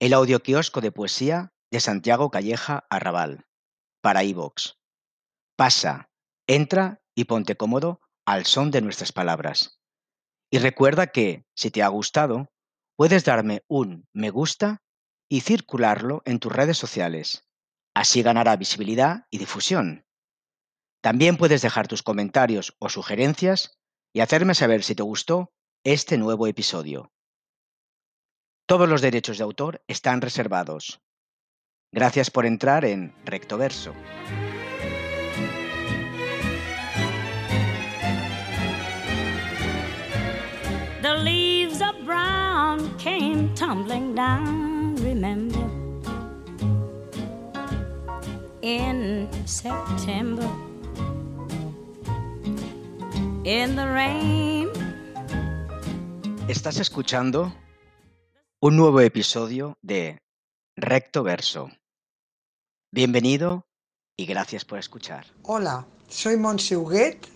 el audioquiosco de poesía de Santiago Calleja Arrabal, para iVox. Pasa, entra y ponte cómodo al son de nuestras palabras. Y recuerda que, si te ha gustado, puedes darme un me gusta y circularlo en tus redes sociales. Así ganará visibilidad y difusión. También puedes dejar tus comentarios o sugerencias y hacerme saber si te gustó este nuevo episodio. Todos los derechos de autor están reservados. Gracias por entrar en Rectoverso. The leaves of brown came tumbling down, remember, in September. In the rain. Estás escuchando un nuevo episodio de Recto Verso. Bienvenido y gracias por escuchar. Hola, soy Montse Huguet,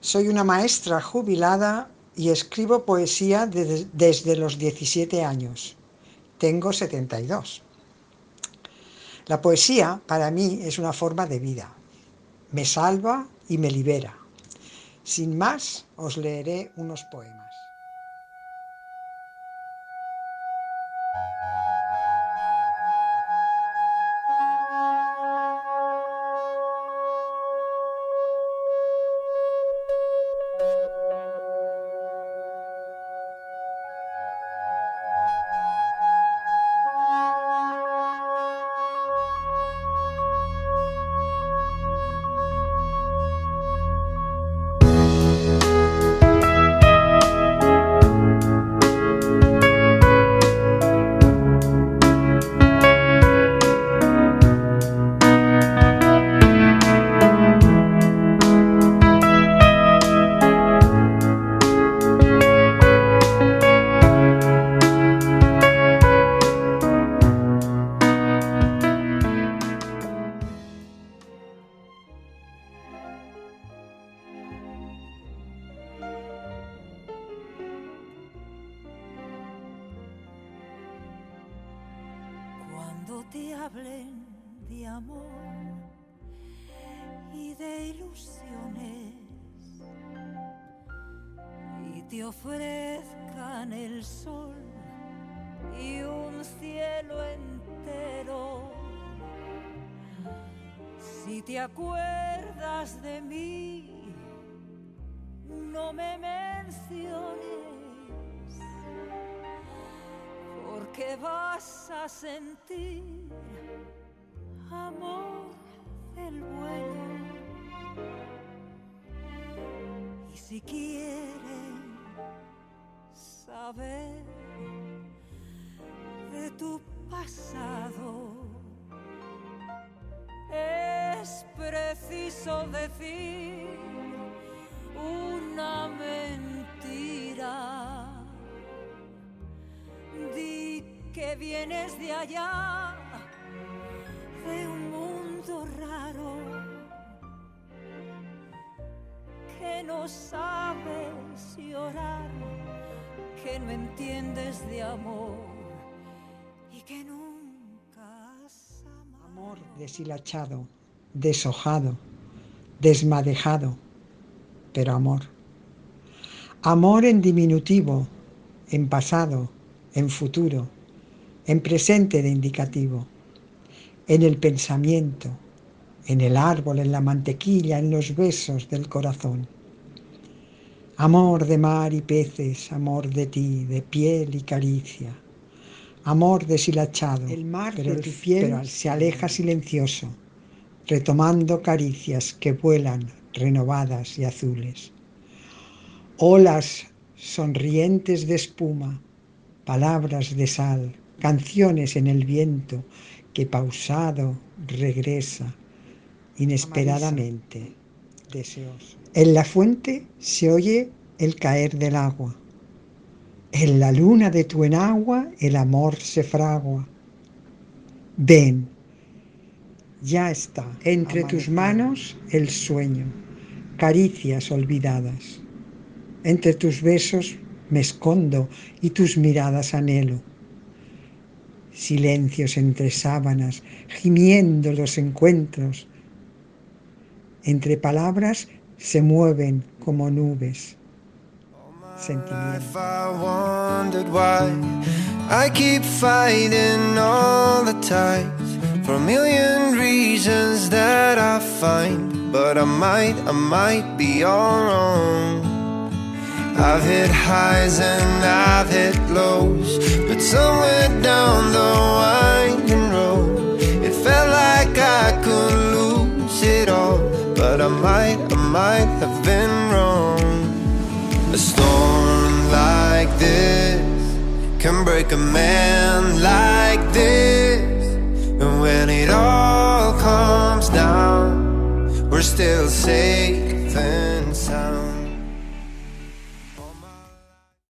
soy una maestra jubilada y escribo poesía de- desde los 17 años. Tengo 72. La poesía para mí es una forma de vida. Me salva y me libera. Sin más, os leeré unos poemas. Te hablen de amor y de ilusiones y te ofrezcan el sol y un cielo entero, si te acuerdas de mí, no me menciones porque vas a sentir amor del bueno. Y si quieren saber de tu pasado, es preciso decir una mentira. Que vienes de allá, de un mundo raro, que no sabes llorar, que no entiendes de amor y que nunca has amado. Amor deshilachado, deshojado, desmadejado, pero amor. Amor en diminutivo, en pasado, en futuro, en presente de indicativo, en el pensamiento, en el árbol, en la mantequilla, en los besos del corazón. Amor de mar y peces, amor de ti, de piel y caricia. Amor deshilachado, El mar pero, de el- tu piel. pero se aleja silencioso, retomando caricias que vuelan renovadas y azules. Olas sonrientes de espuma, palabras de sal, canciones en el viento que pausado regresa inesperadamente, deseoso. En la fuente se oye el caer del agua. En la luna de tu enagua el amor se fragua. Ven, ya está, entre tus manos el sueño, caricias olvidadas. Entre tus besos me escondo y tus miradas anhelo. silencios entre sábanas, gimiendo los encuentros. Entre palabras se mueven como nubes. Sentimientos. I've hit highs and I've hit lows But somewhere down the winding road It felt like I could lose it all But I might, I might have been wrong. A storm like this Can break a man like this And when it all comes down We're still safe.